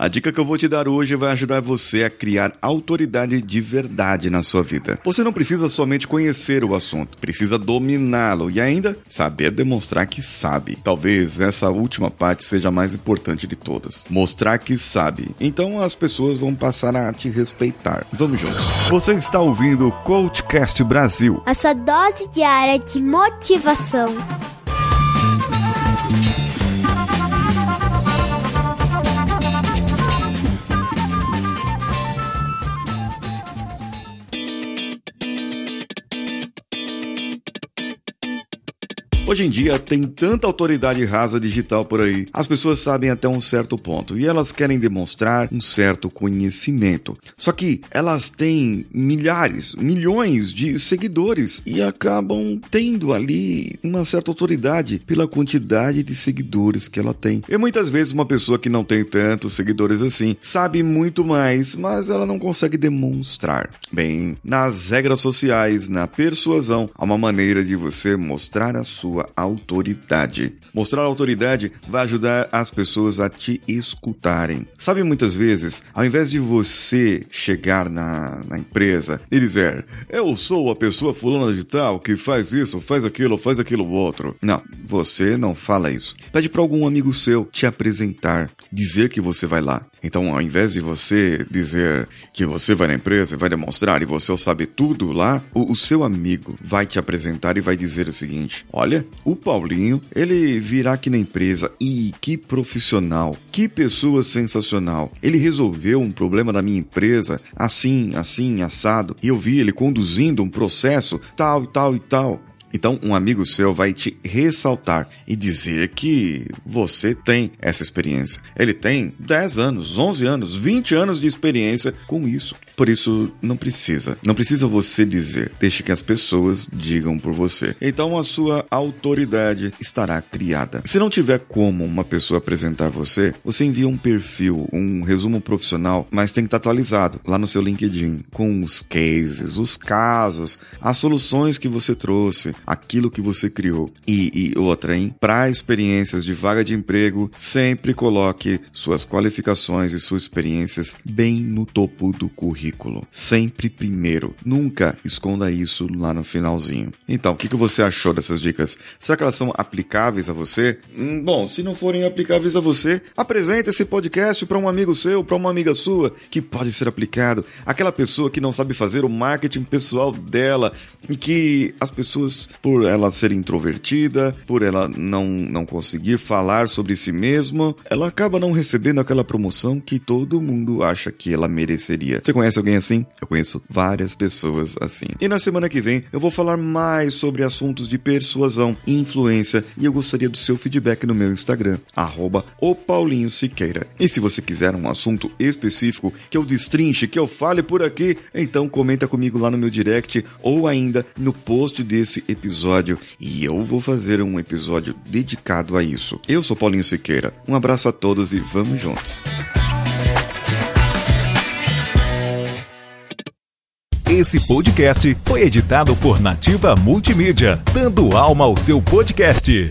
A dica que eu vou te dar hoje vai ajudar você a criar autoridade de verdade na sua vida. Você não precisa somente conhecer o assunto, precisa dominá-lo e ainda saber demonstrar que sabe. Talvez essa última parte seja a mais importante de todas. Mostrar que sabe. Então as pessoas vão passar a te respeitar. Vamos juntos. Você está ouvindo o Coachcast Brasil. A sua dose diária de motivação. Hoje em dia tem tanta autoridade rasa digital por aí. As pessoas sabem até um certo ponto e elas querem demonstrar um certo conhecimento. Só que elas têm milhares, milhões de seguidores e acabam tendo ali uma certa autoridade pela quantidade de seguidores que ela tem. E muitas vezes uma pessoa que não tem tantos seguidores assim sabe muito mais, mas ela não consegue demonstrar. Bem, nas regras sociais, na persuasão, há uma maneira de você mostrar a sua sua autoridade. Mostrar autoridade vai ajudar as pessoas a te escutarem. Sabe, muitas vezes, ao invés de você chegar na, na empresa e dizer, eu sou a pessoa fulana de tal que faz isso, faz aquilo, faz aquilo outro. Não, você não fala isso. Pede para algum amigo seu te apresentar, dizer que você vai lá. Então, ao invés de você dizer que você vai na empresa vai demonstrar e você sabe tudo lá, o, o, seu amigo vai te apresentar e vai dizer o seguinte: Olha, o Paulinho, ele virá aqui na empresa e que profissional, que pessoa sensacional. Ele resolveu um problema da minha empresa assim, assim, assado, e eu vi ele conduzindo um processo tal e tal e tal. Então, um amigo seu vai te ressaltar e dizer que você tem essa experiência. Ele tem 10 anos, 11 anos, 20 anos de experiência com isso. Por isso, não precisa. Não precisa você dizer. Deixe que as pessoas digam por você. Então, a sua autoridade estará criada. Se não tiver como uma pessoa apresentar você, você envia um perfil, um resumo profissional, mas tem que estar atualizado lá no seu LinkedIn com os cases, os casos, as soluções que você trouxe aquilo que você criou. E, e outra, hein? Para experiências de vaga de emprego, sempre coloque suas qualificações e suas experiências bem no topo do currículo. Sempre primeiro. Nunca esconda isso lá no finalzinho. Então, o que, que você achou dessas dicas? Será que elas são aplicáveis a você? Hum, bom, se não forem aplicáveis a você, apresente esse podcast para um amigo seu, para uma amiga sua, que pode ser aplicado. Aquela pessoa que não sabe fazer o marketing pessoal dela e que as pessoas por ela ser introvertida, por ela não, não conseguir falar sobre si mesma, ela acaba não recebendo aquela promoção que todo mundo acha que ela mereceria. Você conhece alguém assim? Eu conheço várias pessoas assim. E na semana que vem eu vou falar mais sobre assuntos de persuasão influência e eu gostaria do seu feedback no meu Instagram, arroba Siqueira. E se você quiser um assunto específico que eu destrinche, que eu fale por aqui, então comenta comigo lá no meu direct ou ainda no post desse episódio episódio e eu vou fazer um episódio dedicado a isso. Eu sou Paulinho Siqueira. Um abraço a todos e vamos juntos. Esse podcast foi editado por Nativa Multimídia, dando alma ao seu podcast.